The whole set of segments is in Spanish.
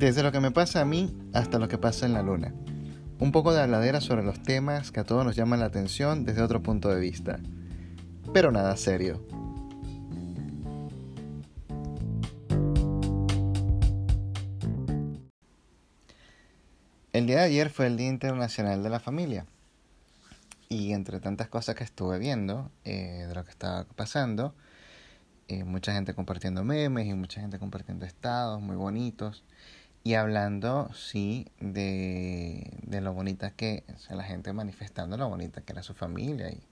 Desde lo que me pasa a mí hasta lo que pasa en la luna. Un poco de habladera sobre los temas que a todos nos llaman la atención desde otro punto de vista. Pero nada serio. El día de ayer fue el Día Internacional de la Familia. Y entre tantas cosas que estuve viendo eh, de lo que estaba pasando, eh, mucha gente compartiendo memes y mucha gente compartiendo estados muy bonitos y hablando, sí, de, de lo bonita que, o la gente manifestando lo bonita que era su familia y,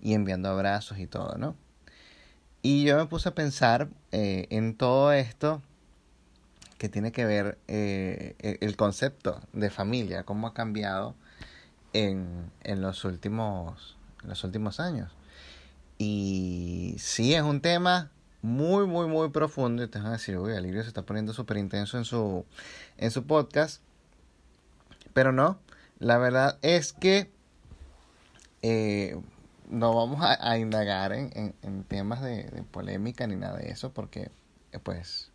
y enviando abrazos y todo, ¿no? Y yo me puse a pensar eh, en todo esto que tiene que ver eh, e, el concepto de familia, cómo ha cambiado en, en, los últimos, en los últimos años. Y sí, es un tema muy, muy, muy profundo. Y te van a decir, uy, Alirio se está poniendo súper intenso en su, en su podcast. Pero no, la verdad es que eh, no vamos a, indagar en, en, temas de, polémica ni nada de eso, porque eh, pues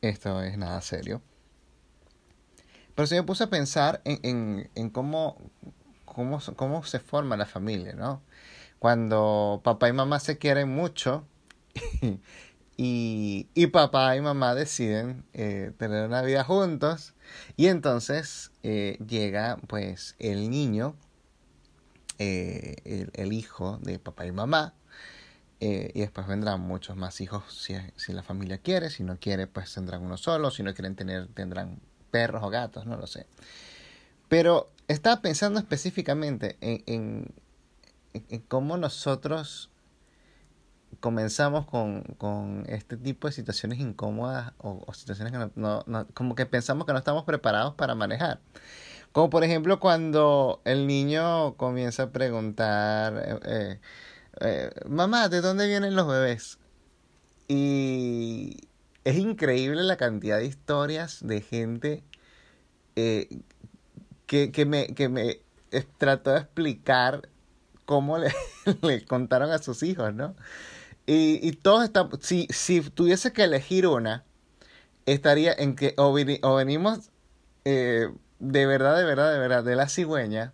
esto es nada serio. Pero sí me puse a pensar en, en, en cómo, cómo, cómo se forma la familia, ¿no? Cuando papá y mamá se quieren mucho y, y, papá y mamá deciden eh, tener una vida juntos. Y entonces eh, llega pues el niño, eh, el, el, hijo de papá y mamá y después vendrán muchos más hijos si, si, la familia quiere, si no quiere pues tendrán uno solo, si no quieren tener tendrán perros o gatos, no lo sé. Pero estaba pensando específicamente en, en, en cómo nosotros comenzamos con, con, este tipo de situaciones incómodas o, situaciones que no, no, no, como que pensamos que no estamos preparados para manejar. Como por ejemplo cuando el niño comienza a preguntar, eh, eh, eh, mamá, ¿de dónde vienen los bebés? Y es increíble la cantidad de historias de gente que, que, me, que me trató de explicar cómo le, le contaron a sus hijos, ¿no? Y, y todos están, si, si tuviese que elegir una, estaría en que o, o venimos eh, de verdad, de verdad, de verdad, de la cigüeña,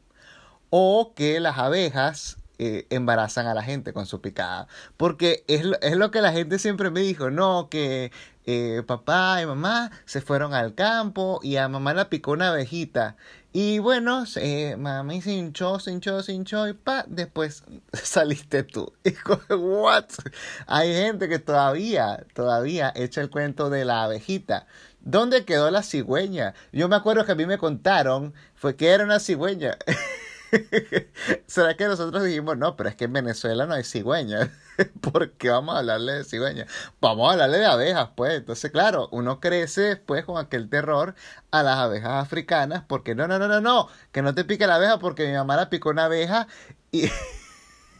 o que las abejas eh, embarazan a la gente con su picada. Porque es es lo que la gente siempre me dijo, no, que eh, papá y mamá se fueron al campo y a mamá la picó una abejita. Y bueno, eh, mami se hinchó, se hinchó, se hinchó y pa, después saliste tú. Y what? Hay gente que todavía, todavía echa el cuento de la abejita. ¿Dónde quedó la cigüeña? Yo me acuerdo que a mí me contaron, fue que era una cigüeña. ¿Será que nosotros dijimos, no, pero es que en Venezuela no hay cigüeña? ¿Por qué vamos a hablarle de cigüeña? Vamos a hablarle de abejas, pues. Entonces, claro, uno crece después con aquel terror a las abejas africanas, porque no, no, no, no, no, que no te pique la abeja porque mi mamá la picó una abeja y,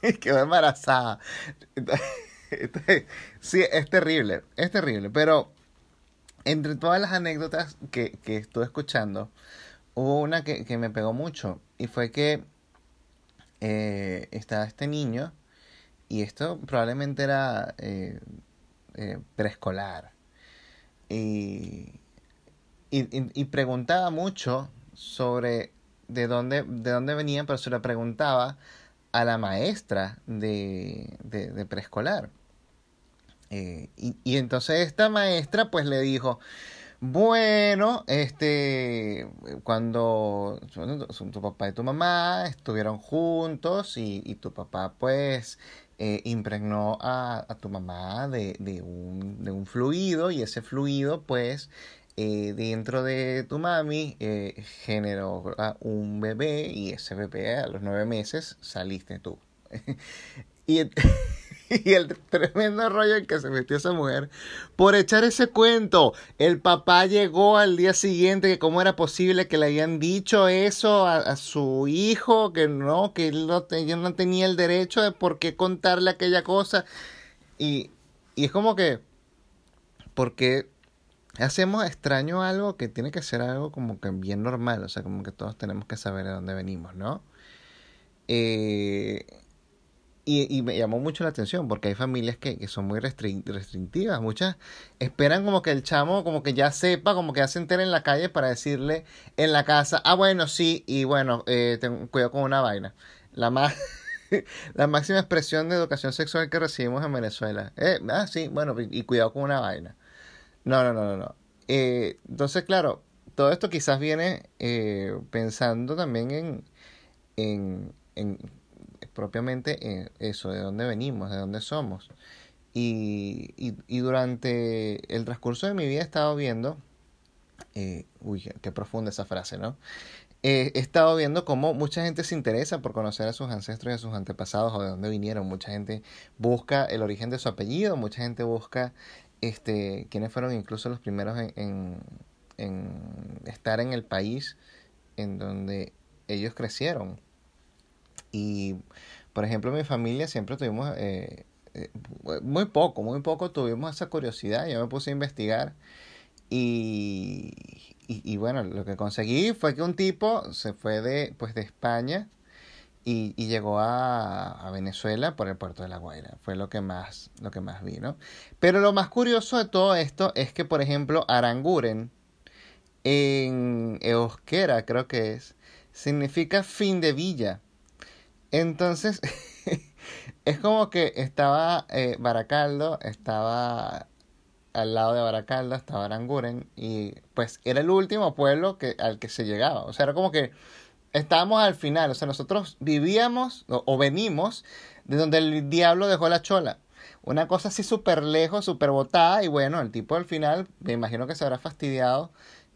quedó embarazada. Entonces, sí, es terrible, es terrible, pero entre todas las anécdotas que, que estuve escuchando, hubo una que, que me pegó mucho y fue que eh, estaba este niño y esto probablemente era eh, eh, preescolar y, y, y, preguntaba mucho sobre de dónde, de dónde venían, pero se lo preguntaba a la maestra de, de, de preescolar. y, y entonces esta maestra pues le dijo, bueno, este, cuando tu papá y tu mamá estuvieron juntos y, y tu papá pues eh, impregnó a, a, tu mamá de, de, un, de un fluido y ese fluido pues eh, dentro de tu mami eh, generó un bebé y ese bebé a los nueve meses saliste tú. y y el tremendo rollo en que se metió esa mujer por echar ese cuento. El papá llegó al día siguiente que cómo era posible que le habían dicho eso a, a su hijo, que no, que él no, no, tenía el derecho de por qué contarle aquella cosa. Y, y es como que, porque hacemos extraño algo que tiene que ser algo como que bien normal, o sea, como que todos tenemos que saber de dónde venimos, ¿no? Eh y, me llamó mucho la atención porque hay familias que, son muy restrictivas. Muchas esperan como que el chamo como que ya sepa, como que ya se entere en la calle para decirle en la casa, ah, bueno, sí, y bueno, eh, cuidado con una vaina. La más... la máxima expresión de educación sexual que recibimos en Venezuela. Eh, ah, sí, bueno, y, cuidado con una vaina. No, no, no, no. no. Eh, entonces, claro, todo esto quizás viene eh, pensando también en, en propiamente eso, de dónde venimos, de dónde somos. Y, y, durante el transcurso de mi vida he estado viendo, eh, uy, qué profunda esa frase, ¿no? he estado viendo cómo mucha gente se interesa por conocer a sus ancestros y a sus antepasados o de dónde vinieron. Mucha gente busca el origen de su apellido, mucha gente busca este, quiénes fueron incluso los primeros en, estar en el país en donde ellos crecieron. Y, por ejemplo, mi familia siempre tuvimos, eh, eh, muy poco, muy poco tuvimos esa curiosidad. Yo me puse a investigar y, y, bueno, lo que conseguí fue que un tipo se fue de, pues, de España y, y llegó a, a, Venezuela por el puerto de La Guaira. Fue lo que más, lo que más vi, ¿no? Pero lo más curioso de todo esto es que, por ejemplo, Aranguren, en euskera creo que es, significa fin de villa. Entonces, es como que estaba eh, Baracaldo, estaba al lado de Baracaldo estaba Aranguren y pues era el último pueblo que, al que se llegaba. O sea, era como que estábamos al final. O sea, nosotros vivíamos o, venimos de donde el diablo dejó la chola. Una cosa así súper lejos, súper botada y bueno, el tipo al final me imagino que se habrá fastidiado.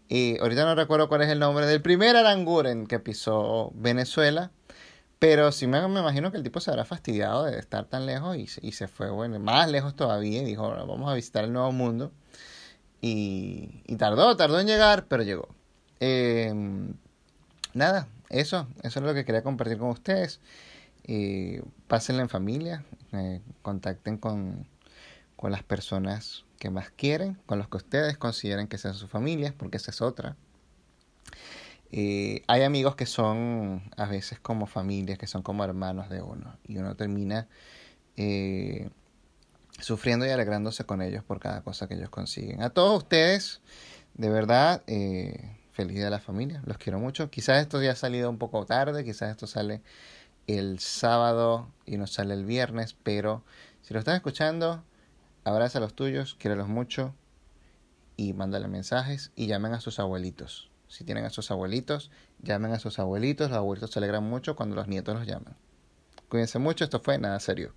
Y ahorita no recuerdo cuál es el nombre del primer Aranguren que pisó Venezuela pero sí me, me, imagino que el tipo se habrá fastidiado de estar tan lejos y, y se fue, bueno, más lejos todavía y dijo, vamos a visitar el nuevo mundo. Y, y tardó, tardó en llegar, pero llegó. Em, nada, eso, eso es lo que quería compartir con ustedes. Eh, pásenla en familia, eh, contacten con, con las personas que más quieren, con los que ustedes consideren que sean sus familias, porque esa es otra. Eh, hay amigos que son a veces como familias, que son como hermanos de uno, y uno termina eh, sufriendo y alegrándose con ellos por cada cosa que ellos consiguen. A todos ustedes, de verdad, eh, feliz día de la familia, los quiero mucho. Quizás esto ya ha salido un poco tarde, quizás esto sale el sábado y no sale el viernes, pero si lo están escuchando, abraza a los tuyos, quiérelos mucho y mándale mensajes y llamen a sus abuelitos. Si tienen a sus abuelitos, llamen a sus abuelitos. Los abuelitos se alegran mucho cuando los nietos los llaman. Cuídense mucho, esto fue nada serio.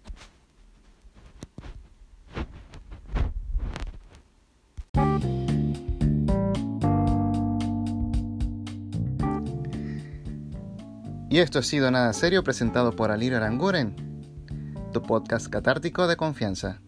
Y esto ha sido Nada Serio presentado por Alir Aranguren, tu podcast catártico de confianza.